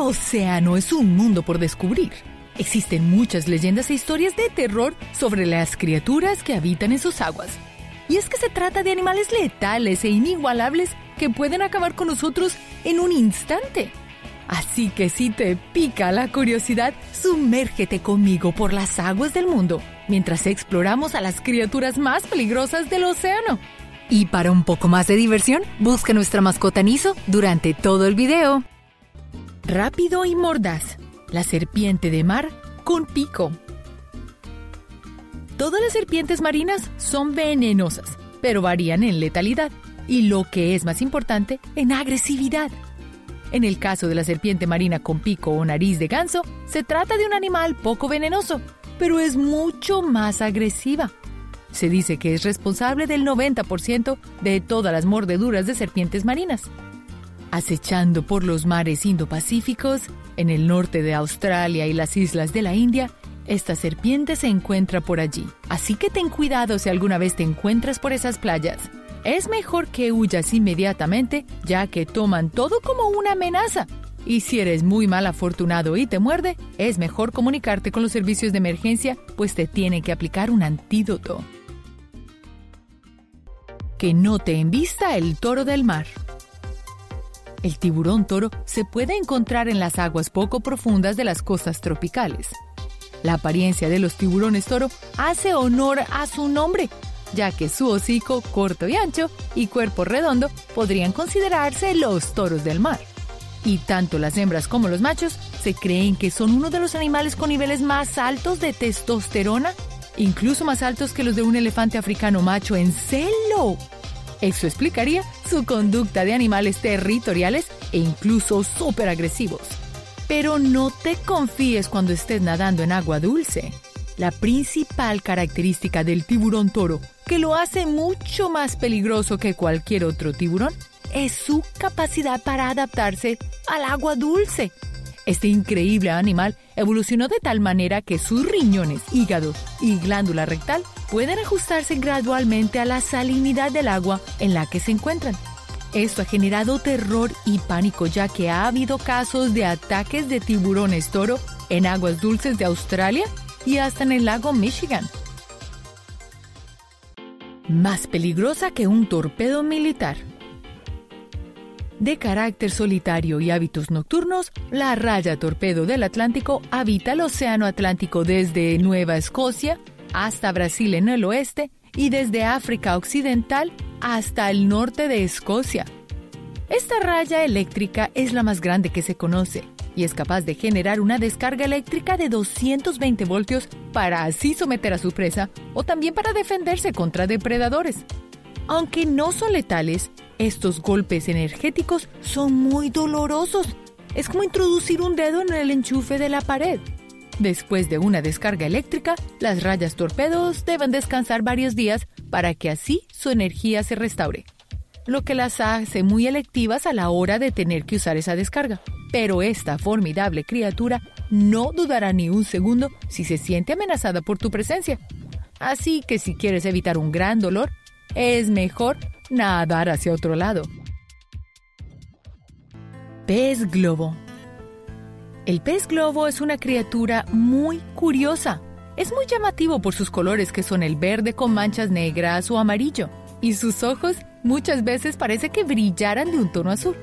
Océano es un mundo por descubrir. Existen muchas leyendas e historias de terror sobre las criaturas que habitan en sus aguas. Y es que se trata de animales letales e inigualables que pueden acabar con nosotros en un instante. Así que si te pica la curiosidad, sumérgete conmigo por las aguas del mundo mientras exploramos a las criaturas más peligrosas del océano. Y para un poco más de diversión, busca nuestra mascota Niso durante todo el video. Rápido y mordaz, la serpiente de mar con pico. Todas las serpientes marinas son venenosas, pero varían en letalidad y lo que es más importante, en agresividad. En el caso de la serpiente marina con pico o nariz de ganso, se trata de un animal poco venenoso, pero es mucho más agresiva. Se dice que es responsable del 90% de todas las mordeduras de serpientes marinas. Acechando por los mares Indo-Pacíficos, en el norte de Australia y las islas de la India, esta serpiente se encuentra por allí. Así que ten cuidado si alguna vez te encuentras por esas playas. Es mejor que huyas inmediatamente, ya que toman todo como una amenaza y si eres muy mal afortunado y te muerde, es mejor comunicarte con los servicios de emergencia, pues te tienen que aplicar un antídoto. Que no te envista el toro del mar. El tiburón toro se puede encontrar en las aguas poco profundas de las costas tropicales. La apariencia de los tiburones toro hace honor a su nombre, ya que su hocico corto y ancho y cuerpo redondo podrían considerarse los toros del mar y tanto las hembras como los machos se creen que son uno de los animales con niveles más altos de testosterona, incluso más altos que los de un elefante africano macho en celo. Eso explicaría su conducta de animales territoriales e incluso súper agresivos. Pero no te confíes cuando estés nadando en agua dulce. La principal característica del tiburón toro, que lo hace mucho más peligroso que cualquier otro tiburón, es su capacidad para adaptarse al agua dulce. Este increíble animal evolucionó de tal manera que sus riñones, hígado y glándula rectal pueden ajustarse gradualmente a la salinidad del agua en la que se encuentran. Esto ha generado terror y pánico ya que ha habido casos de ataques de tiburones toro en aguas dulces de Australia y hasta en el lago Michigan. Más peligrosa que un torpedo militar. De carácter solitario y hábitos nocturnos, la raya torpedo del Atlántico habita el Océano Atlántico desde Nueva Escocia hasta Brasil en el oeste y desde África Occidental hasta el norte de Escocia. Esta raya eléctrica es la más grande que se conoce y es capaz de generar una descarga eléctrica de 220 voltios para así someter a su presa o también para defenderse contra depredadores. Aunque no son letales, estos golpes energéticos son muy dolorosos. Es como introducir un dedo en el enchufe de la pared. Después de una descarga eléctrica, las rayas torpedos deben descansar varios días para que así su energía se restaure, lo que las hace muy electivas a la hora de tener que usar esa descarga. Pero esta formidable criatura no dudará ni un segundo si se siente amenazada por tu presencia. Así que si quieres evitar un gran dolor, es mejor nadar hacia otro lado. Pez globo. El pez globo es una criatura muy curiosa. Es muy llamativo por sus colores que son el verde con manchas negras o amarillo, y sus ojos muchas veces parece que brillaran de un tono azul.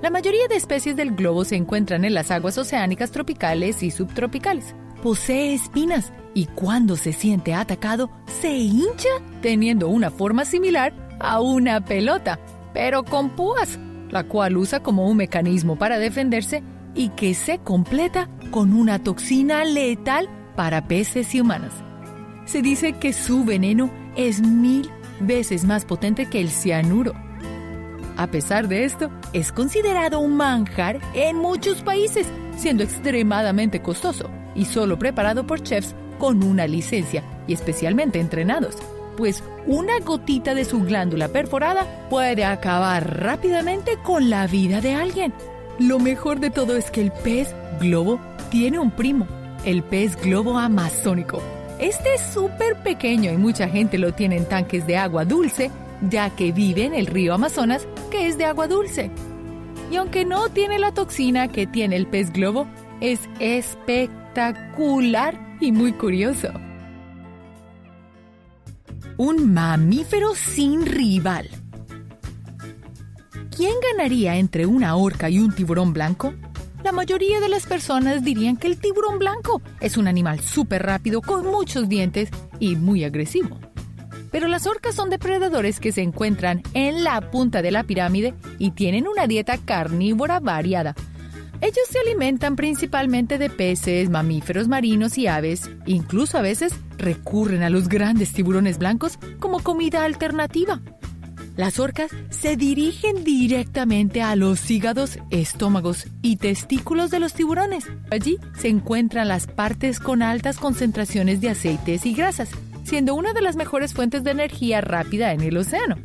La mayoría de especies del globo se encuentran en las aguas oceánicas tropicales y subtropicales. Posee espinas y cuando se siente atacado se hincha teniendo una forma similar a una pelota, pero con púas, la cual usa como un mecanismo para defenderse y que se completa con una toxina letal para peces y humanos. Se dice que su veneno es mil veces más potente que el cianuro. A pesar de esto, es considerado un manjar en muchos países, siendo extremadamente costoso y solo preparado por chefs con una licencia y especialmente entrenados pues una gotita de su glándula perforada puede acabar rápidamente con la vida de alguien. Lo mejor de todo es que el pez globo tiene un primo, el pez globo amazónico. Este es súper pequeño y mucha gente lo tiene en tanques de agua dulce, ya que vive en el río Amazonas, que es de agua dulce. Y aunque no tiene la toxina que tiene el pez globo, es espectacular y muy curioso. Un mamífero sin rival. ¿Quién ganaría entre una orca y un tiburón blanco? La mayoría de las personas dirían que el tiburón blanco es un animal súper rápido con muchos dientes y muy agresivo. Pero las orcas son depredadores que se encuentran en la punta de la pirámide y tienen una dieta carnívora variada. Ellos se alimentan principalmente de peces, mamíferos marinos y aves. Incluso a veces recurren a los grandes tiburones blancos como comida alternativa. Las orcas se dirigen directamente a los hígados, estómagos y testículos de los tiburones. Allí se encuentran las partes con altas concentraciones de aceites y grasas, siendo una de las mejores fuentes de energía rápida en el océano.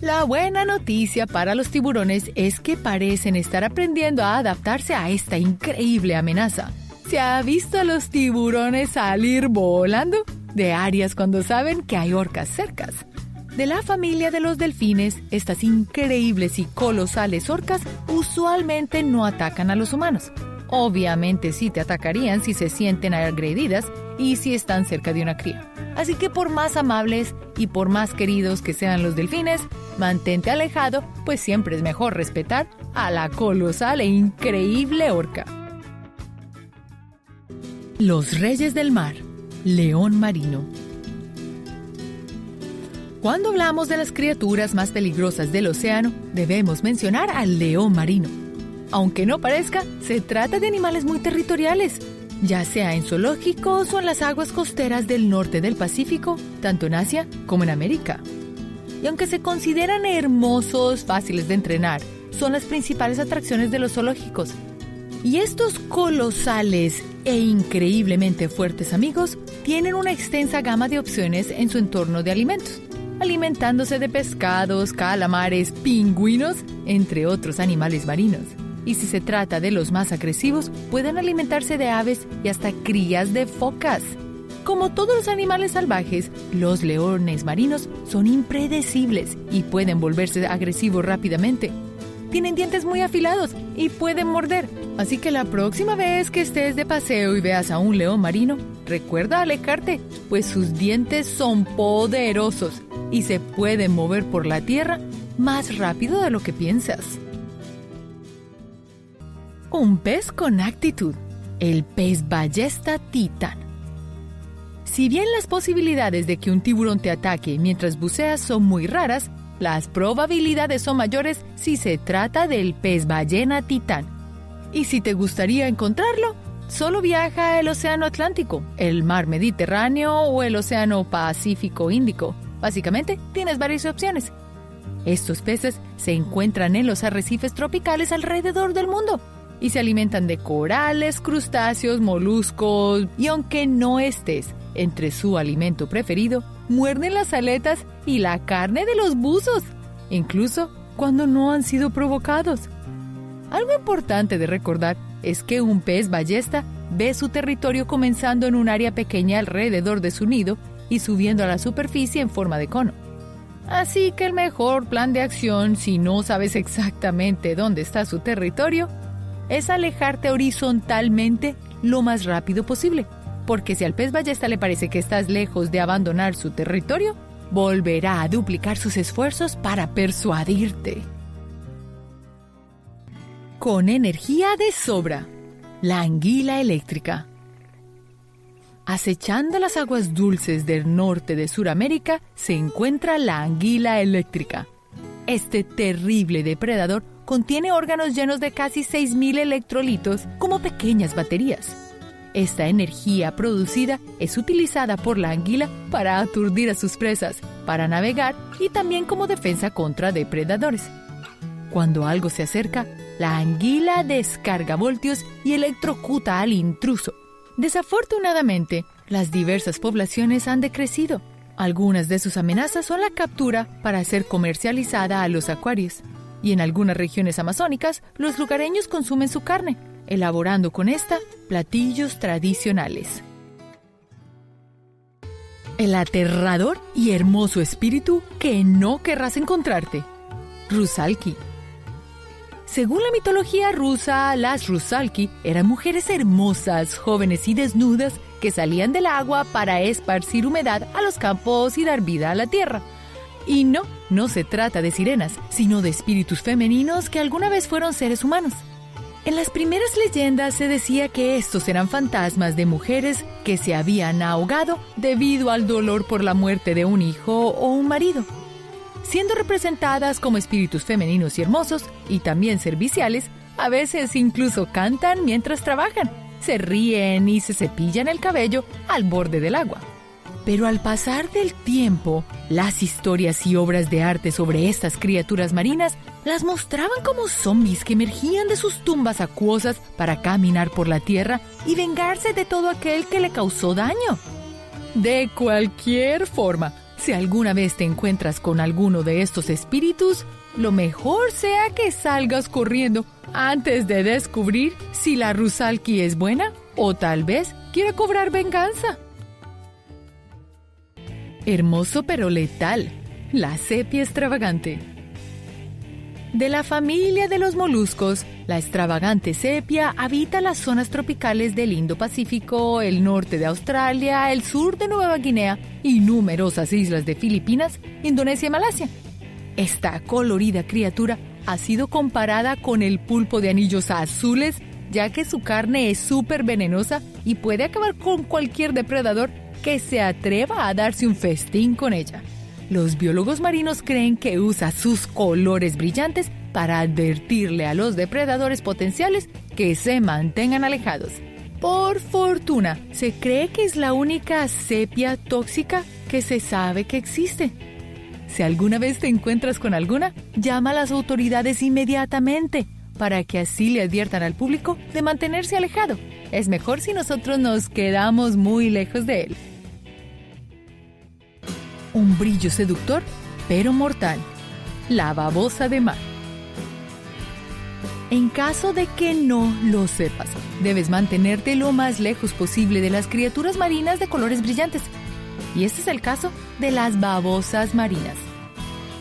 La buena noticia para los tiburones es que parecen estar aprendiendo a adaptarse a esta increíble amenaza. ¿Se ha visto a los tiburones salir volando de áreas cuando saben que hay orcas cercas? De la familia de los delfines, estas increíbles y colosales orcas usualmente no atacan a los humanos. Obviamente sí te atacarían si se sienten agredidas y si están cerca de una cría. Así que por más amables y por más queridos que sean los delfines, mantente alejado, pues siempre es mejor respetar a la colosal e increíble orca. Los Reyes del Mar, León Marino. Cuando hablamos de las criaturas más peligrosas del océano, debemos mencionar al león marino. Aunque no parezca, se trata de animales muy territoriales, ya sea en zoológicos o en las aguas costeras del norte del Pacífico, tanto en Asia como en América. Y aunque se consideran hermosos, fáciles de entrenar, son las principales atracciones de los zoológicos. Y estos colosales e increíblemente fuertes amigos tienen una extensa gama de opciones en su entorno de alimentos alimentándose de pescados, calamares, pingüinos, entre otros animales marinos. Y si se trata de los más agresivos, pueden alimentarse de aves y hasta crías de focas. Como todos los animales salvajes, los leones marinos son impredecibles y pueden volverse agresivos rápidamente. Tienen dientes muy afilados y pueden morder, así que la próxima vez que estés de paseo y veas a un león marino, recuerda alejarte, pues sus dientes son poderosos y se puede mover por la Tierra más rápido de lo que piensas. Un pez con actitud, el pez ballesta titán. Si bien las posibilidades de que un tiburón te ataque mientras buceas son muy raras, las probabilidades son mayores si se trata del pez ballena titán. Y si te gustaría encontrarlo, solo viaja al Océano Atlántico, el Mar Mediterráneo o el Océano Pacífico Índico Básicamente, tienes varias opciones. Estos peces se encuentran en los arrecifes tropicales alrededor del mundo y se alimentan de corales, crustáceos, moluscos y aunque no estés entre su alimento preferido, muerden las aletas y la carne de los buzos, incluso cuando no han sido provocados. Algo importante de recordar es que un pez ballesta ve su territorio comenzando en un área pequeña alrededor de su nido y subiendo a la superficie en forma de cono. Así que el mejor plan de acción, si no sabes exactamente dónde está su territorio, es alejarte horizontalmente lo más rápido posible, porque si al pez ballesta le parece que estás lejos de abandonar su territorio, volverá a duplicar sus esfuerzos para persuadirte. Con energía de sobra, la anguila eléctrica. Acechando las aguas dulces del norte de Sudamérica se encuentra la anguila eléctrica. Este terrible depredador contiene órganos llenos de casi 6.000 electrolitos como pequeñas baterías. Esta energía producida es utilizada por la anguila para aturdir a sus presas, para navegar y también como defensa contra depredadores. Cuando algo se acerca, la anguila descarga voltios y electrocuta al intruso, Desafortunadamente, las diversas poblaciones han decrecido. Algunas de sus amenazas son la captura para ser comercializada a los acuarios. Y en algunas regiones amazónicas, los lugareños consumen su carne, elaborando con esta platillos tradicionales. El aterrador y hermoso espíritu que no querrás encontrarte. Rusalki Según la mitología rusa, las rusalki eran mujeres hermosas, jóvenes y desnudas que salían del agua para esparcir humedad a los campos y dar vida a la tierra. Y no, no se trata de sirenas, sino de espíritus femeninos que alguna vez fueron seres humanos. En las primeras leyendas se decía que estos eran fantasmas de mujeres que se habían ahogado debido al dolor por la muerte de un hijo o un marido siendo representadas como espíritus femeninos y hermosos y también serviciales, a veces incluso cantan mientras trabajan, se ríen y se cepillan el cabello al borde del agua. Pero al pasar del tiempo, las historias y obras de arte sobre estas criaturas marinas las mostraban como zombies que emergían de sus tumbas acuosas para caminar por la tierra y vengarse de todo aquel que le causó daño. De cualquier forma, si alguna vez te encuentras con alguno de estos espíritus, lo mejor sea que salgas corriendo antes de descubrir si la Rusalki es buena o tal vez quiere cobrar venganza. Hermoso pero letal, la sepia extravagante. De la familia de los moluscos, la extravagante sepia habita las zonas tropicales del Indo-Pacífico, el norte de Australia, el sur de Nueva Guinea y numerosas islas de Filipinas, Indonesia y Malasia. Esta colorida criatura ha sido comparada con el pulpo de anillos azules, ya que su carne es súper venenosa y puede acabar con cualquier depredador que se atreva a darse un festín con ella. Los biólogos marinos creen que usa sus colores brillantes para advertirle a los depredadores potenciales que se mantengan alejados. Por fortuna, se cree que es la única sepia tóxica que se sabe que existe. Si alguna vez te encuentras con alguna, llama a las autoridades inmediatamente para que así le adviertan al público de mantenerse alejado. Es mejor si nosotros nos quedamos muy lejos de él un brillo seductor, pero mortal. La babosa de mar. En caso de que no lo sepas, debes mantenerte lo más lejos posible de las criaturas marinas de colores brillantes. Y este es el caso de las babosas marinas.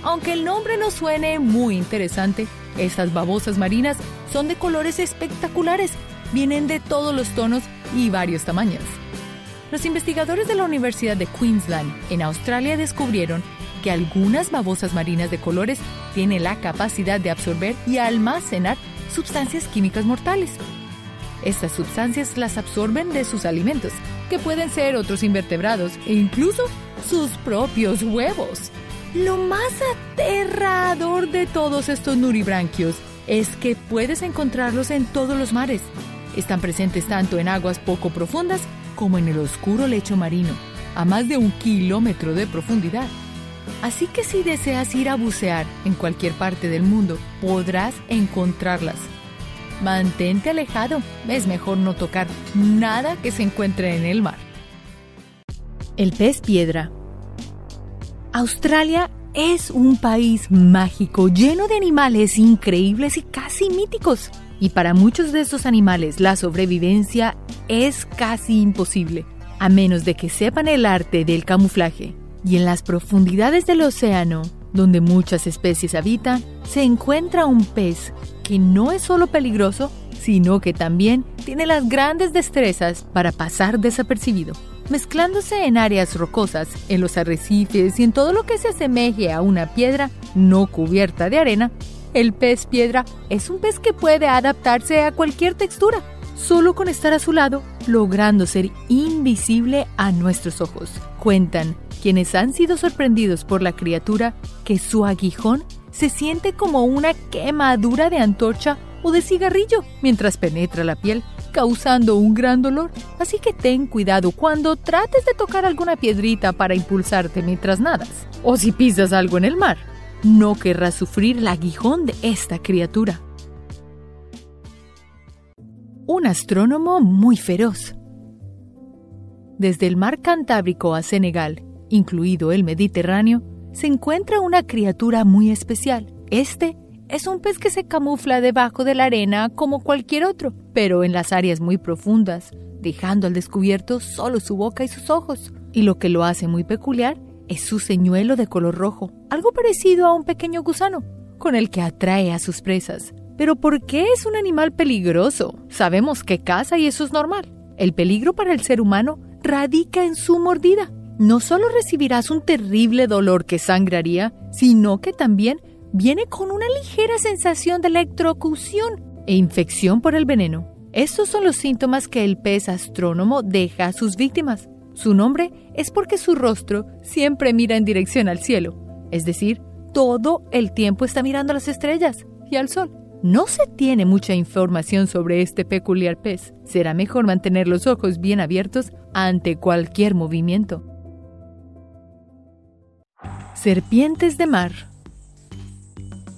Aunque el nombre no suene muy interesante, estas babosas marinas son de colores espectaculares, vienen de todos los tonos y varios tamaños. Los investigadores de la Universidad de Queensland en Australia descubrieron que algunas babosas marinas de colores tienen la capacidad de absorber y almacenar sustancias químicas mortales. Estas sustancias las absorben de sus alimentos, que pueden ser otros invertebrados e incluso sus propios huevos. Lo más aterrador de todos estos nuribranquios es que puedes encontrarlos en todos los mares. Están presentes tanto en aguas poco profundas como en el oscuro lecho marino, a más de un kilómetro de profundidad. Así que si deseas ir a bucear en cualquier parte del mundo, podrás encontrarlas. Mantente alejado, es mejor no tocar nada que se encuentre en el mar. El pez piedra. Australia es un país mágico lleno de animales increíbles y casi míticos y para muchos de estos animales la sobrevivencia es casi imposible, a menos de que sepan el arte del camuflaje. Y en las profundidades del océano, donde muchas especies habitan, se encuentra un pez que no es solo peligroso, sino que también tiene las grandes destrezas para pasar desapercibido. Mezclándose en áreas rocosas, en los arrecifes y en todo lo que se asemeje a una piedra no cubierta de arena, el pez piedra es un pez que puede adaptarse a cualquier textura, solo con estar a su lado, logrando ser invisible a nuestros ojos. Cuentan quienes han sido sorprendidos por la criatura que su aguijón se siente como una quemadura de antorcha o de cigarrillo mientras penetra la piel, causando un gran dolor. Así que ten cuidado cuando trates de tocar alguna piedrita para impulsarte mientras nadas, o si pisas algo en el mar no querrá sufrir el aguijón de esta criatura. Un astrónomo muy feroz. Desde el mar Cantábrico a Senegal, incluido el Mediterráneo, se encuentra una criatura muy especial. Este es un pez que se camufla debajo de la arena como cualquier otro, pero en las áreas muy profundas, dejando al descubierto solo su boca y sus ojos. Y lo que lo hace muy peculiar es su señuelo de color rojo, algo parecido a un pequeño gusano, con el que atrae a sus presas. Pero ¿por qué es un animal peligroso? Sabemos que caza y eso es normal. El peligro para el ser humano radica en su mordida. No solo recibirás un terrible dolor que sangraría, sino que también viene con una ligera sensación de electrocución e infección por el veneno. Estos son los síntomas que el pez astrónomo deja a sus víctimas. Su nombre es porque su rostro siempre mira en dirección al cielo, es decir, todo el tiempo está mirando a las estrellas y al sol. No se tiene mucha información sobre este peculiar pez. Será mejor mantener los ojos bien abiertos ante cualquier movimiento. Serpientes de mar.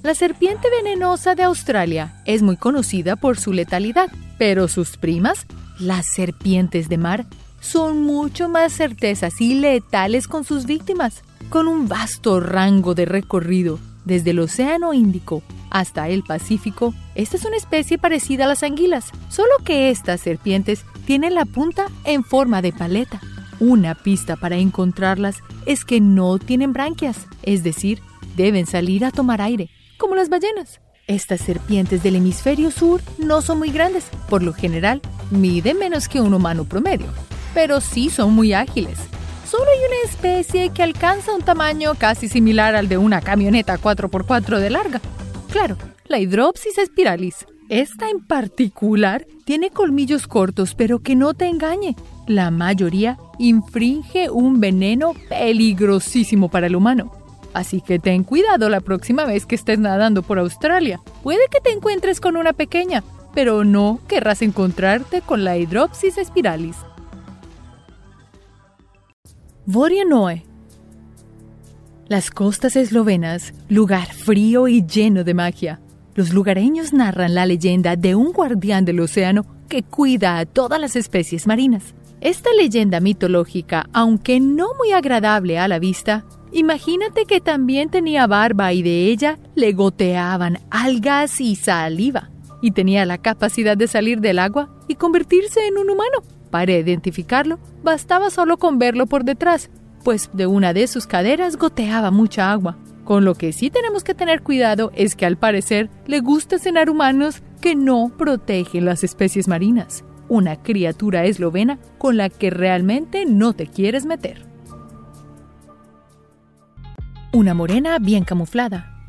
La serpiente venenosa de Australia es muy conocida por su letalidad, pero sus primas, las serpientes de mar, son mucho más certezas y letales con sus víctimas, con un vasto rango de recorrido desde el Océano Índico hasta el Pacífico. Esta es una especie parecida a las anguilas, solo que estas serpientes tienen la punta en forma de paleta. Una pista para encontrarlas es que no tienen branquias, es decir, deben salir a tomar aire, como las ballenas. Estas serpientes del hemisferio sur no son muy grandes, por lo general miden menos que un humano promedio, pero sí son muy ágiles. Solo hay una especie que alcanza un tamaño casi similar al de una camioneta 4x4 de larga. Claro, la Hydropsis spiralis. Esta en particular tiene colmillos cortos, pero que no te engañe. La mayoría infringe un veneno peligrosísimo para el humano. Así que ten cuidado la próxima vez que estés nadando por Australia. Puede que te encuentres con una pequeña, pero no querrás encontrarte con la Hydropsis spiralis. Vorianoe. Las costas eslovenas, lugar frío y lleno de magia. Los lugareños narran la leyenda de un guardián del océano que cuida a todas las especies marinas. Esta leyenda mitológica, aunque no muy agradable a la vista, imagínate que también tenía barba y de ella le goteaban algas y saliva, y tenía la capacidad de salir del agua y convertirse en un humano. Para identificarlo, bastaba solo con verlo por detrás, pues de una de sus caderas goteaba mucha agua. Con lo que sí tenemos que tener cuidado es que al parecer le gusta cenar humanos que no protegen las especies marinas, una criatura eslovena con la que realmente no te quieres meter. Una morena bien camuflada.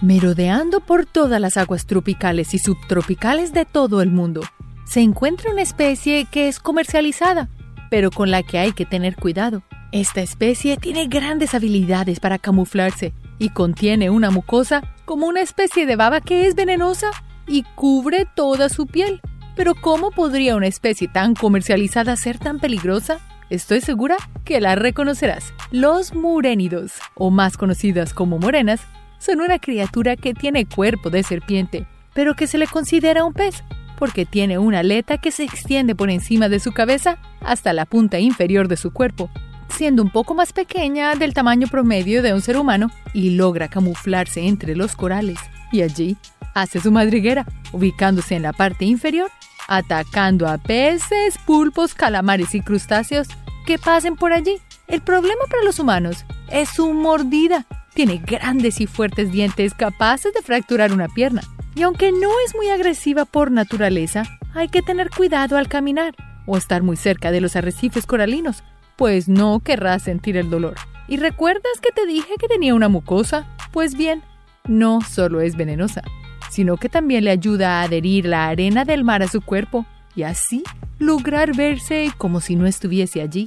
Merodeando por todas las aguas tropicales y subtropicales de todo el mundo, se encuentra una especie que es comercializada, pero con la que hay que tener cuidado. Esta especie tiene grandes habilidades para camuflarse y contiene una mucosa como una especie de baba que es venenosa y cubre toda su piel. Pero ¿cómo podría una especie tan comercializada ser tan peligrosa? Estoy segura que la reconocerás. Los murénidos, o más conocidas como morenas, son una criatura que tiene cuerpo de serpiente, pero que se le considera un pez, porque tiene una aleta que se extiende por encima de su cabeza hasta la punta inferior de su cuerpo, siendo un poco más pequeña del tamaño promedio de un ser humano y logra camuflarse entre los corales. Y allí hace su madriguera, ubicándose en la parte inferior, atacando a peces, pulpos, calamares y crustáceos que pasen por allí. El problema para los humanos es su mordida. Tiene grandes y fuertes dientes capaces de fracturar una pierna. Y aunque no es muy agresiva por naturaleza, hay que tener cuidado al caminar o estar muy cerca de los arrecifes coralinos, pues no querrás sentir el dolor. ¿Y recuerdas que te dije que tenía una mucosa? Pues bien, no solo es venenosa, sino que también le ayuda a adherir la arena del mar a su cuerpo y así lograr verse como si no estuviese allí.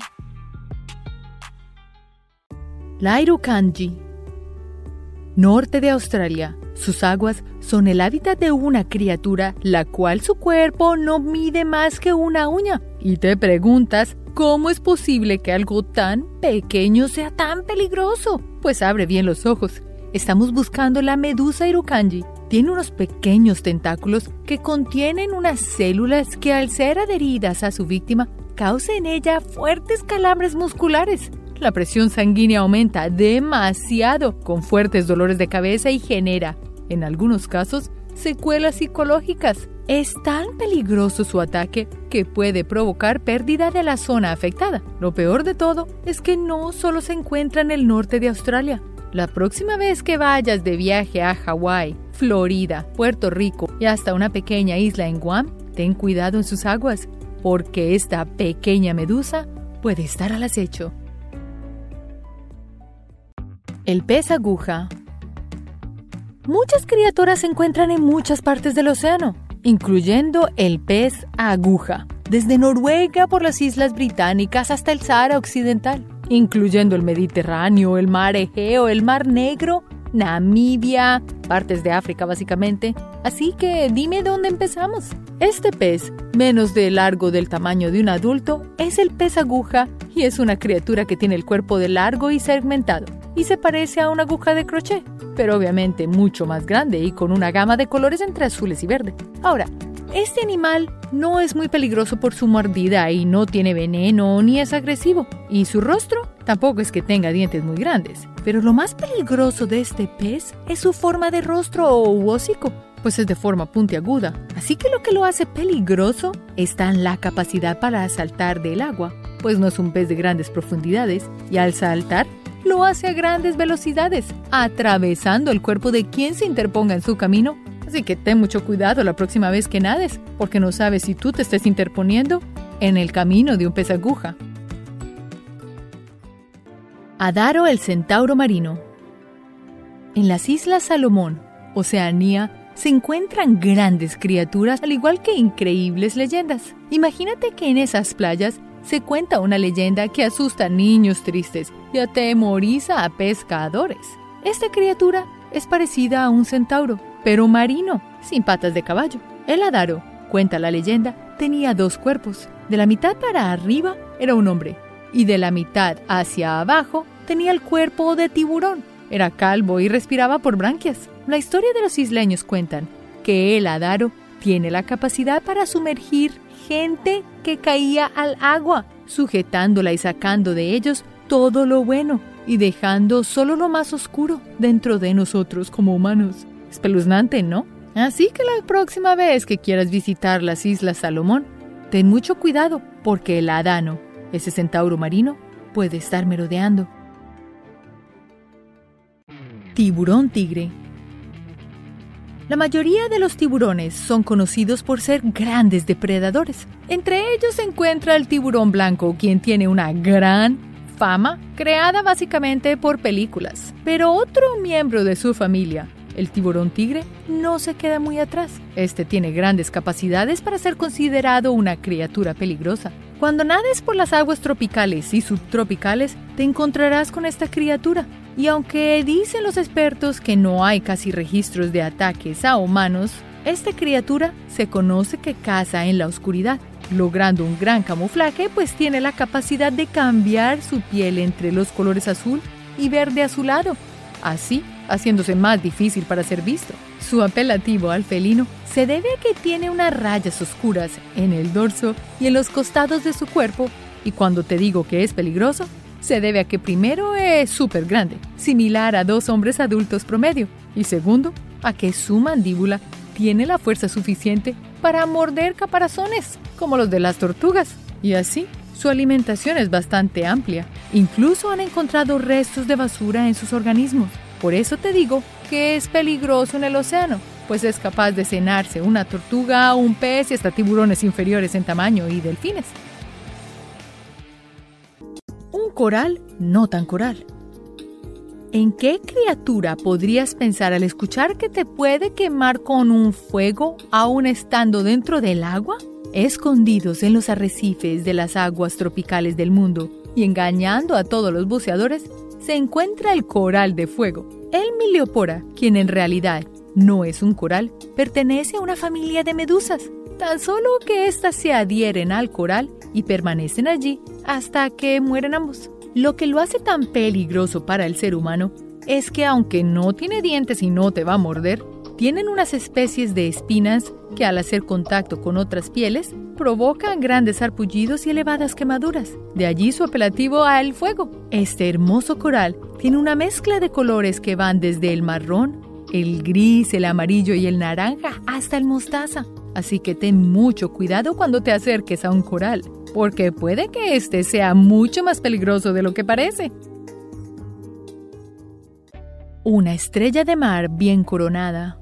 La Irukanji Norte de Australia, sus aguas son el hábitat de una criatura la cual su cuerpo no mide más que una uña. Y te preguntas, ¿cómo es posible que algo tan pequeño sea tan peligroso? Pues abre bien los ojos. Estamos buscando la medusa irukanji. Tiene unos pequeños tentáculos que contienen unas células que al ser adheridas a su víctima causan en ella fuertes calambres musculares. La presión sanguínea aumenta demasiado con fuertes dolores de cabeza y genera en algunos casos, secuelas psicológicas. Es tan peligroso su ataque que puede provocar pérdida de la zona afectada. Lo peor de todo es que no solo se encuentra en el norte de Australia. La próxima vez que vayas de viaje a Hawái, Florida, Puerto Rico y hasta una pequeña isla en Guam, ten cuidado en sus aguas, porque esta pequeña medusa puede estar al acecho. El pez aguja. Muchas criaturas se encuentran en muchas partes del océano, incluyendo el pez aguja, desde Noruega por las Islas Británicas hasta el Sahara Occidental, incluyendo el Mediterráneo, el Mar Egeo, el Mar Negro, Namibia, partes de África básicamente. Así que dime dónde empezamos. Este pez, menos de largo del tamaño de un adulto, es el pez aguja y es una criatura que tiene el cuerpo de largo y segmentado y se parece a una aguja de crochet, pero obviamente mucho más grande y con una gama de colores entre azules y verde. Ahora, este animal no es muy peligroso por su mordida y no tiene veneno ni es agresivo. Y su rostro tampoco es que tenga dientes muy grandes. Pero lo más peligroso de este pez es su forma de rostro o hocico, pues es de forma puntiaguda. Así que lo que lo hace peligroso está en la capacidad para saltar del agua, pues no es un pez de grandes profundidades y al saltar lo hace a grandes velocidades, atravesando el cuerpo de quien se interponga en su camino Así que ten mucho cuidado la próxima vez que nades, porque no sabes si tú te estés interponiendo en el camino de un pez aguja. Adaro el centauro marino. En las Islas Salomón, Oceanía, se encuentran grandes criaturas al igual que increíbles leyendas. Imagínate que en esas playas se cuenta una leyenda que asusta a niños tristes y atemoriza a pescadores. Esta criatura es parecida a un centauro, pero marino, sin patas de caballo. El Adaro, cuenta la leyenda, tenía dos cuerpos. De la mitad para arriba era un hombre y de la mitad hacia abajo tenía el cuerpo de tiburón. Era calvo y respiraba por branquias. La historia de los isleños cuentan que el Adaro tiene la capacidad para sumergir gente que caía al agua, sujetándola y sacando de ellos todo lo bueno y dejando solo lo más oscuro dentro de nosotros como humanos. Espeluznante, ¿no? Así que la próxima vez que quieras visitar las Islas Salomón, ten mucho cuidado porque el Adano, ese centauro marino, puede estar merodeando. Tiburón tigre. La mayoría de los tiburones son conocidos por ser grandes depredadores. Entre ellos se encuentra el tiburón blanco, quien tiene una gran fama creada básicamente por películas. Pero otro miembro de su familia, el tiburón tigre no se queda muy atrás. Este tiene grandes capacidades para ser considerado una criatura peligrosa. Cuando nades por las aguas tropicales y subtropicales, te encontrarás con esta criatura. Y aunque dicen los expertos que no hay casi registros de ataques a humanos, esta criatura se conoce que caza en la oscuridad, logrando un gran camuflaje, pues tiene la capacidad de cambiar su piel entre los colores azul y verde azulado. Así haciéndose más difícil para ser visto. Su apelativo al felino se debe a que tiene unas rayas oscuras en el dorso y en los costados de su cuerpo, y cuando te digo que es peligroso, se debe a que primero es súper grande, similar a dos hombres adultos promedio, y segundo, a que su mandíbula tiene la fuerza suficiente para morder caparazones, como los de las tortugas, y así su alimentación es bastante amplia. Incluso han encontrado restos de basura en sus organismos. Por eso te digo que es peligroso en el océano, pues es capaz de cenarse una tortuga, un pez y hasta tiburones inferiores en tamaño y delfines. Un coral no tan coral. ¿En qué criatura podrías pensar al escuchar que te puede quemar con un fuego aún estando dentro del agua? Escondidos en los arrecifes de las aguas tropicales del mundo y engañando a todos los buceadores, se encuentra el coral de fuego. El Miliopora, quien en realidad no es un coral, pertenece a una familia de medusas, tan solo que éstas se adhieren al coral y permanecen allí hasta que mueren ambos. Lo que lo hace tan peligroso para el ser humano es que aunque no tiene dientes y no te va a morder, tienen unas especies de espinas que al hacer contacto con otras pieles provocan grandes arpullidos y elevadas quemaduras. De allí su apelativo al fuego. Este hermoso coral tiene una mezcla de colores que van desde el marrón, el gris, el amarillo y el naranja hasta el mostaza. Así que ten mucho cuidado cuando te acerques a un coral, porque puede que este sea mucho más peligroso de lo que parece. Una estrella de mar bien coronada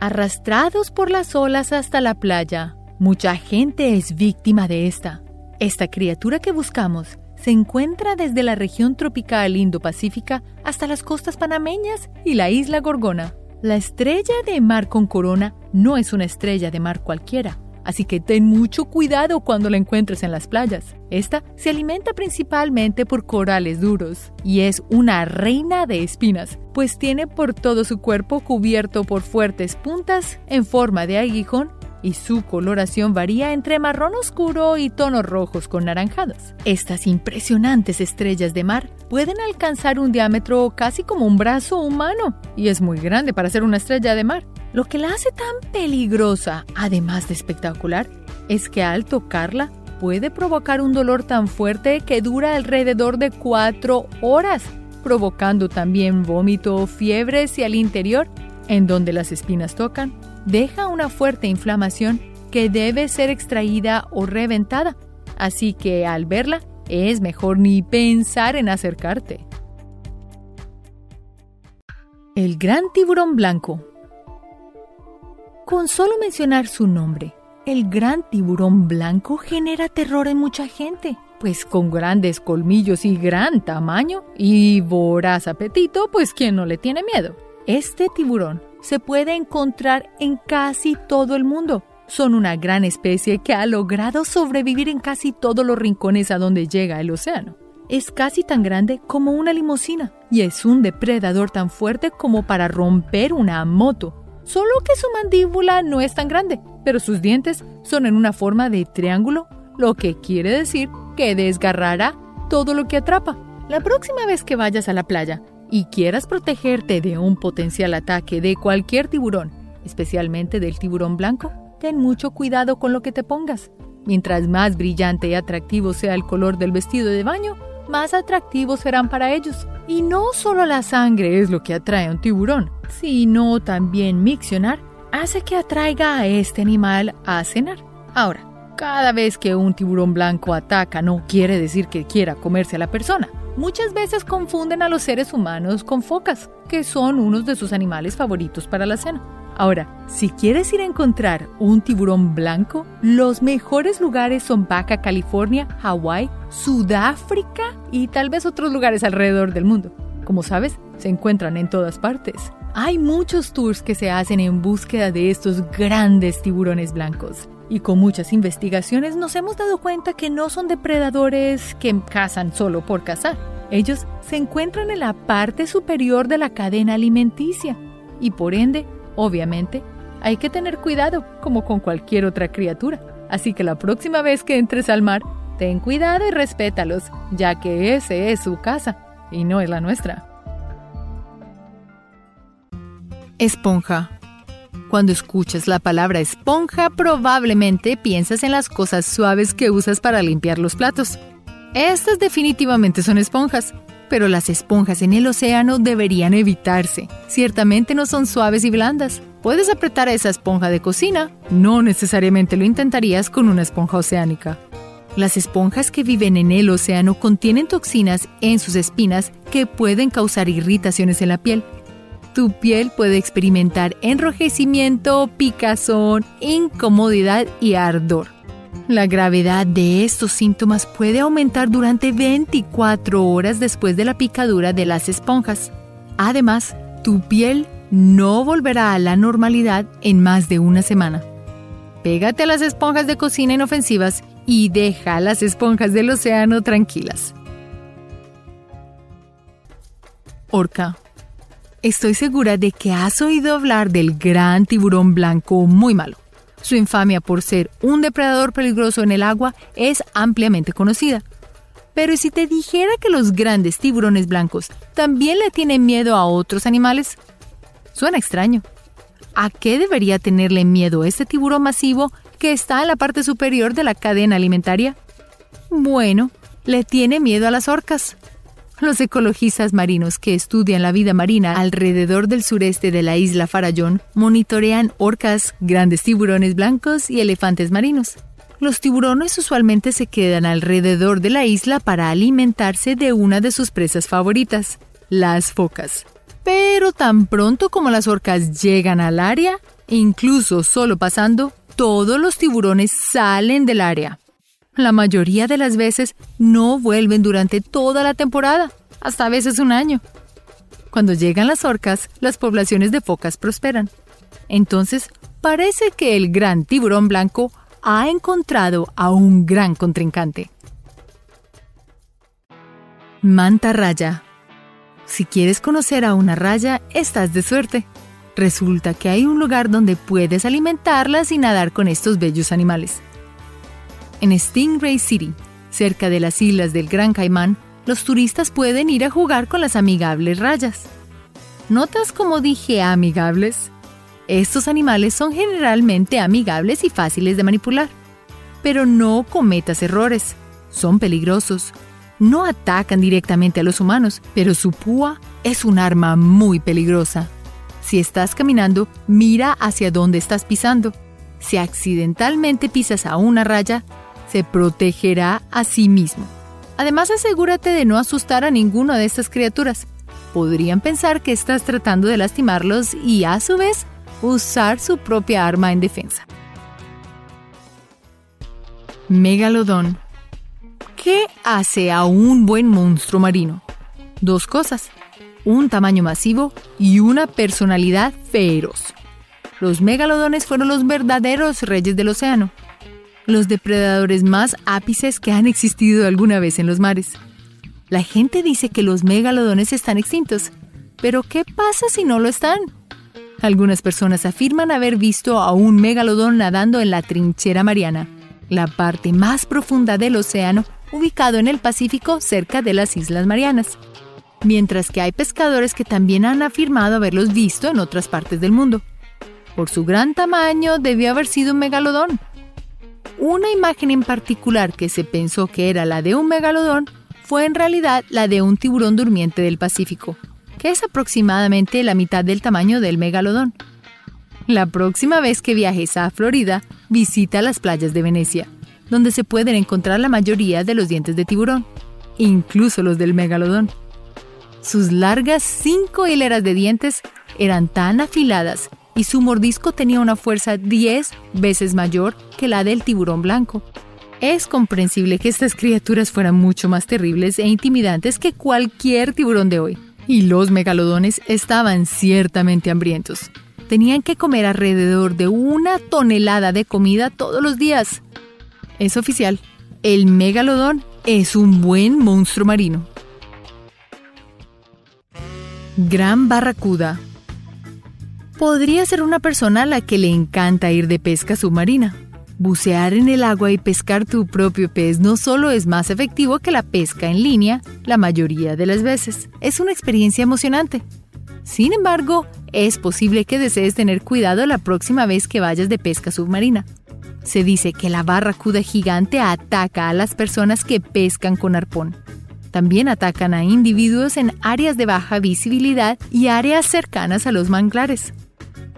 arrastrados por las olas hasta la playa. Mucha gente es víctima de esta. Esta criatura que buscamos se encuentra desde la región tropical Indo-Pacífica hasta las costas panameñas y la isla Gorgona. La estrella de mar con corona no es una estrella de mar cualquiera, así que ten mucho cuidado cuando la encuentres en las playas. Esta se alimenta principalmente por corales duros y es una reina de espinas, pues tiene por todo su cuerpo cubierto por fuertes puntas en forma de aguijón y su coloración varía entre marrón oscuro y tonos rojos con naranjados. Estas impresionantes estrellas de mar pueden alcanzar un diámetro casi como un brazo humano y es muy grande para ser una estrella de mar. Lo que la hace tan peligrosa, además de espectacular, es que al tocarla puede provocar un dolor tan fuerte que dura alrededor de cuatro horas, provocando también vómito, fiebres y al interior, en donde las espinas tocan, deja una fuerte inflamación que debe ser extraída o reventada, así que al verla es mejor ni pensar en acercarte. El gran tiburón blanco. Con solo mencionar su nombre, el gran tiburón blanco genera terror en mucha gente, pues con grandes colmillos y gran tamaño y voraz apetito, pues ¿quién no le tiene miedo? Este tiburón se puede encontrar en casi todo el mundo. Son una gran especie que ha logrado sobrevivir en casi todos los rincones a donde llega el océano. Es casi tan grande como una limusina y es un depredador tan fuerte como para romper una moto. Solo que su mandíbula no es tan grande, pero sus dientes son en una forma de triángulo, lo que quiere decir que desgarrará todo lo que atrapa. La próxima vez que vayas a la playa, y quieras protegerte de un potencial ataque de cualquier tiburón, especialmente del tiburón blanco, ten mucho cuidado con lo que te pongas. Mientras más brillante y atractivo sea el color del vestido de baño, más atractivos serán para ellos. Y no solo la sangre es lo que atrae a un tiburón, sino también miccionar hace que atraiga a este animal a cenar. Ahora, cada vez que un tiburón blanco ataca no quiere decir que quiera comerse a la persona. Muchas veces confunden a los seres humanos con focas, que son unos de sus animales favoritos para la cena. Ahora, si quieres ir a encontrar un tiburón blanco, los mejores lugares son Baja California, Hawái, Sudáfrica y tal vez otros lugares alrededor del mundo. Como sabes, se encuentran en todas partes. Hay muchos tours que se hacen en búsqueda de estos grandes tiburones blancos y con muchas investigaciones nos hemos dado cuenta que no son depredadores que cazan solo por cazar. Ellos se encuentran en la parte superior de la cadena alimenticia y por ende, obviamente, hay que tener cuidado como con cualquier otra criatura. Así que la próxima vez que entres al mar, ten cuidado y respétalos, ya que ese es su casa y no es la nuestra. Esponja cuando escuchas la palabra esponja, probablemente piensas en las cosas suaves que usas para limpiar los platos. Estas definitivamente son esponjas, pero las esponjas en el océano deberían evitarse. Ciertamente no son suaves y blandas. Puedes apretar esa esponja de cocina, no necesariamente lo intentarías con una esponja oceánica. Las esponjas que viven en el océano contienen toxinas en sus espinas que pueden causar irritaciones en la piel tu piel puede experimentar enrojecimiento, picazón, incomodidad y ardor. La gravedad de estos síntomas puede aumentar durante 24 horas después de la picadura de las esponjas. Además, tu piel no volverá a la normalidad en más de una semana. Pégate a las esponjas de cocina inofensivas y deja las esponjas del océano tranquilas. Orca Estoy segura de que has oído hablar del gran tiburón blanco muy malo. Su infamia por ser un depredador peligroso en el agua es ampliamente conocida. Pero si te dijera que los grandes tiburones blancos también le tienen miedo a otros animales? Suena extraño. ¿A qué debería tenerle miedo este tiburón masivo que está en la parte superior de la cadena alimentaria? Bueno, le tiene miedo a las orcas, los ecologistas marinos que estudian la vida marina alrededor del sureste de la isla Farallón monitorean orcas, grandes tiburones blancos y elefantes marinos. Los tiburones usualmente se quedan alrededor de la isla para alimentarse de una de sus presas favoritas, las focas. Pero tan pronto como las orcas llegan al área, Incluso solo pasando, todos los tiburones salen del área. La mayoría de las veces no vuelven durante toda la temporada, hasta a veces un año. Cuando llegan las orcas, las poblaciones de focas prosperan. Entonces, parece que el gran tiburón blanco ha encontrado a un gran contrincante. Manta raya. Si quieres conocer a una raya, estás de suerte. Resulta que hay un lugar donde puedes alimentarlas y nadar con estos bellos animales. En Stingray City, cerca de las islas del Gran Caimán, los turistas pueden ir a jugar con las amigables rayas. ¿Notas cómo dije amigables? Estos animales son generalmente amigables y fáciles de manipular. Pero no cometas errores. Son peligrosos. No atacan directamente a los humanos, pero su púa es un arma muy peligrosa. Si estás caminando, mira hacia dónde estás pisando. Si accidentalmente pisas a una raya, se protegerá a sí mismo. Además, asegúrate de no asustar a ninguna de estas criaturas. Podrían pensar que estás tratando de lastimarlos y, a su vez, usar su propia arma en defensa. Megalodón. ¿Qué hace a un buen monstruo marino? Dos cosas un tamaño masivo y una personalidad feroz. Los megalodones fueron los verdaderos reyes del océano, los depredadores más ápices que han existido alguna vez en los mares. La gente dice que los megalodones están extintos, pero ¿qué pasa si no lo están? Algunas personas afirman haber visto a un megalodón nadando en la trinchera mariana, la parte más profunda del océano ubicado en el Pacífico cerca de las Islas Marianas mientras que hay pescadores que también han afirmado haberlos visto en otras partes del mundo. Por su gran tamaño debió haber sido un megalodón. Una imagen en particular que se pensó que era la de un megalodón fue en realidad la de un tiburón durmiente del Pacífico, que es aproximadamente la mitad del tamaño del megalodón. La próxima vez que viajes a Florida, visita las playas de Venecia, donde se pueden encontrar la mayoría de los dientes de tiburón, incluso los del megalodón. Sus largas cinco hileras de dientes eran tan afiladas y su mordisco tenía una fuerza 10 veces mayor que la del tiburón blanco. Es comprensible que estas criaturas fueran mucho más terribles e intimidantes que cualquier tiburón de hoy. Y los megalodones estaban ciertamente hambrientos. Tenían que comer alrededor de una tonelada de comida todos los días. Es oficial, el megalodón es un buen monstruo marino. Gran barracuda. Podría ser una persona a la que le encanta ir de pesca submarina. Bucear en el agua y pescar tu propio pez no solo es más efectivo que la pesca en línea la mayoría de las veces, es una experiencia emocionante. Sin embargo, es posible que desees tener cuidado la próxima vez que vayas de pesca submarina. Se dice que la barracuda gigante ataca a las personas que pescan con arpón. También atacan a individuos en áreas de baja visibilidad y áreas cercanas a los manglares.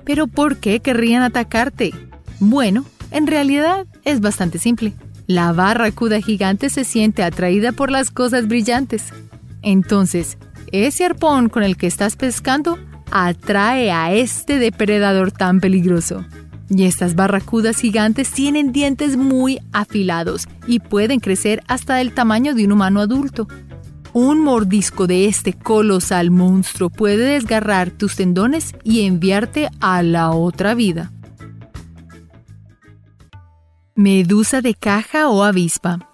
¿Pero por qué querrían atacarte? Bueno, en realidad es bastante simple. La barracuda gigante se siente atraída por las cosas brillantes. Entonces, ese arpón con el que estás pescando atrae a este depredador tan peligroso. Y estas barracudas gigantes tienen dientes muy afilados y pueden crecer hasta el tamaño de un humano adulto. Un mordisco de este colosal monstruo puede desgarrar tus tendones y enviarte a la otra vida. Medusa de caja o avispa.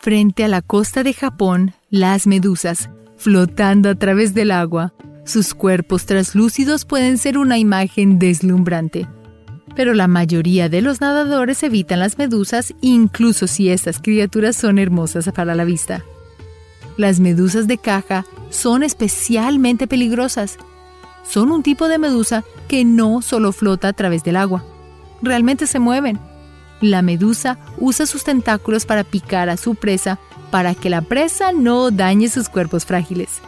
Frente a la costa de Japón, las medusas, flotando a través del agua, sus cuerpos translúcidos pueden ser una imagen deslumbrante pero la mayoría de los nadadores evitan las medusas incluso si estas criaturas son hermosas para la vista. Las medusas de caja son especialmente peligrosas. Son un tipo de medusa que no solo flota a través del agua, realmente se mueven. La medusa usa sus tentáculos para picar a su presa para que la presa no dañe sus cuerpos frágiles.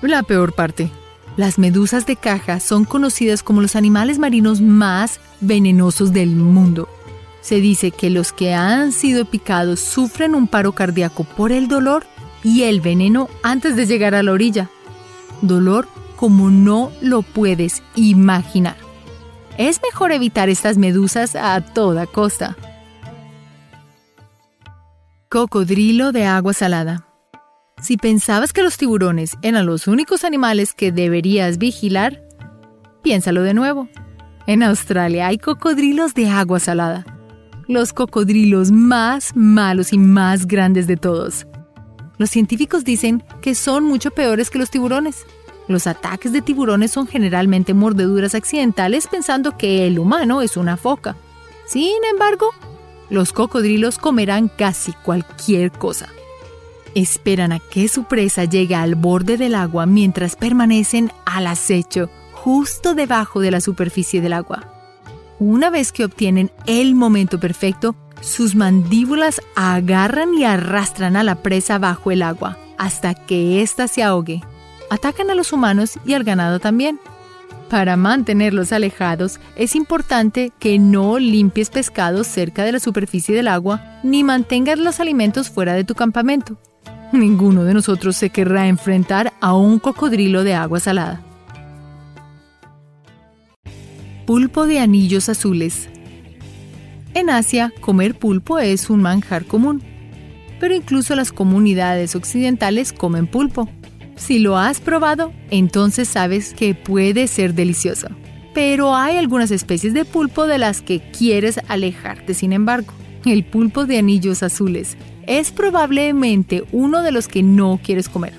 La peor parte, las medusas de caja son conocidas como los animales marinos más venenosos del mundo. Se dice que los que han sido picados sufren un paro cardíaco por el dolor y el veneno antes de llegar a la orilla. Dolor como no lo puedes imaginar. es mejor evitar estas medusas a toda costa. Cocodrilo de agua salada. Si pensabas que los tiburones eran los únicos animales que deberías vigilar, piénsalo de nuevo. En Australia hay cocodrilos de agua salada. Los cocodrilos más malos y más grandes de todos. Los científicos dicen que son mucho peores que los tiburones. Los ataques de tiburones son generalmente mordeduras accidentales pensando que el humano es una foca. Sin embargo, los cocodrilos comerán casi cualquier cosa. Esperan a que su presa llegue al borde del agua mientras permanecen al acecho justo debajo de la superficie del agua. Una vez que obtienen el momento perfecto, sus mandíbulas agarran y arrastran a la presa bajo el agua hasta que ésta se ahogue atacan a los humanos y al ganado también. Para mantenerlos alejados, es importante que no limpies pescados cerca de la superficie del agua ni mantengas los alimentos fuera de tu campamento. Ninguno de nosotros se querrá enfrentar a un cocodrilo de agua salada. Pulpo de anillos azules. En Asia, comer pulpo es un manjar común, pero incluso las comunidades occidentales comen pulpo. Si lo has probado, entonces sabes que puede ser delicioso. Pero hay algunas especies de pulpo de las que quieres alejarte, sin embargo. El pulpo de anillos azules es probablemente uno de los que no quieres comer.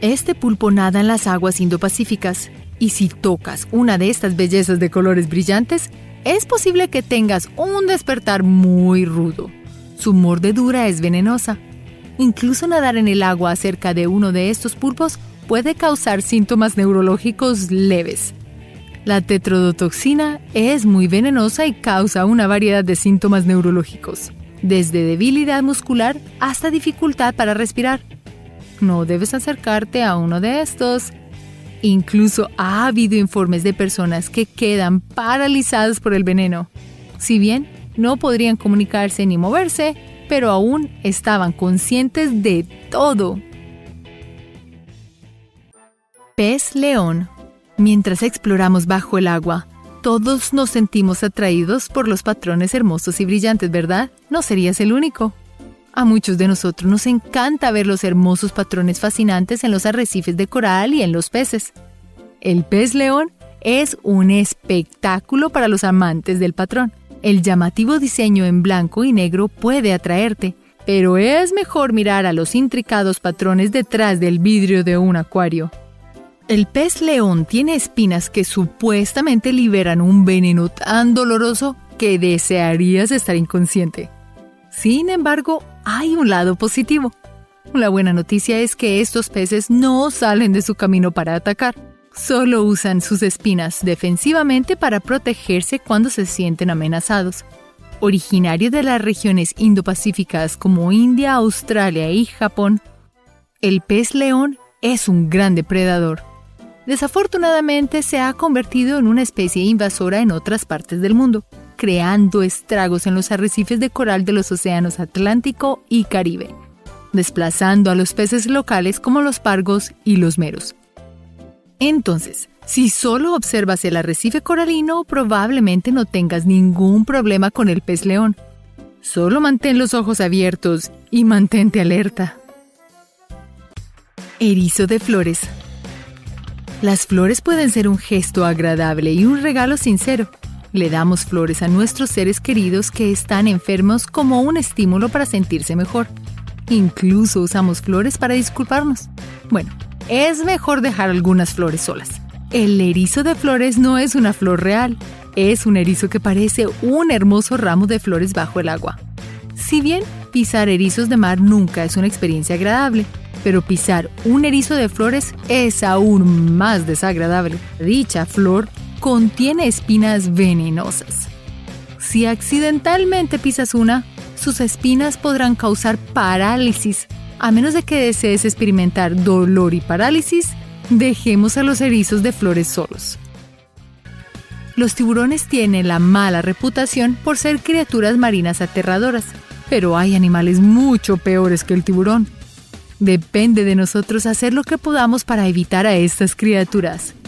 Este pulpo nada en las aguas indopacíficas y si tocas una de estas bellezas de colores brillantes, es posible que tengas un despertar muy rudo. Su mordedura es venenosa Incluso nadar en el agua cerca de uno de estos pulpos puede causar síntomas neurológicos leves. La tetrodotoxina es muy venenosa y causa una variedad de síntomas neurológicos, desde debilidad muscular hasta dificultad para respirar. No debes acercarte a uno de estos. Incluso ha habido informes de personas que quedan paralizadas por el veneno. Si bien no podrían comunicarse ni moverse, pero aún estaban conscientes de todo. Pez león. Mientras exploramos bajo el agua, todos nos sentimos atraídos por los patrones hermosos y brillantes, ¿verdad? No serías el único. A muchos de nosotros nos encanta ver los hermosos patrones fascinantes en los arrecifes de coral y en los peces. El pez león es un espectáculo para los amantes del patrón. El llamativo diseño en blanco y negro puede atraerte, pero es mejor mirar a los intricados patrones detrás del vidrio de un acuario. El pez león tiene espinas que supuestamente liberan un veneno tan doloroso que desearías estar inconsciente. Sin embargo, hay un lado positivo. La buena noticia es que estos peces no salen de su camino para atacar. Solo usan sus espinas defensivamente para protegerse cuando se sienten amenazados. Originario de las regiones indopacíficas como India, Australia y Japón, el pez león es un gran depredador. Desafortunadamente se ha convertido en una especie invasora en otras partes del mundo, creando estragos en los arrecifes de coral de los océanos Atlántico y Caribe, desplazando a los peces locales como los pargos y los meros. Entonces, si solo observas el arrecife coralino, probablemente no tengas ningún problema con el pez león. Solo mantén los ojos abiertos y mantente alerta. Erizo de flores. Las flores pueden ser un gesto agradable y un regalo sincero. Le damos flores a nuestros seres queridos que están enfermos como un estímulo para sentirse mejor. Incluso usamos flores para disculparnos. Bueno, es mejor dejar algunas flores solas. El erizo de flores no es una flor real, es un erizo que parece un hermoso ramo de flores bajo el agua. Si bien pisar erizos de mar nunca es una experiencia agradable, pero pisar un erizo de flores es aún más desagradable. Dicha flor contiene espinas venenosas. Si accidentalmente pisas una, sus espinas podrán causar parálisis a menos de que desees experimentar dolor y parálisis, dejemos a los erizos de flores solos. Los tiburones tienen la mala reputación por ser criaturas marinas aterradoras, pero hay animales mucho peores que el tiburón. Depende de nosotros hacer lo que podamos para evitar a estas criaturas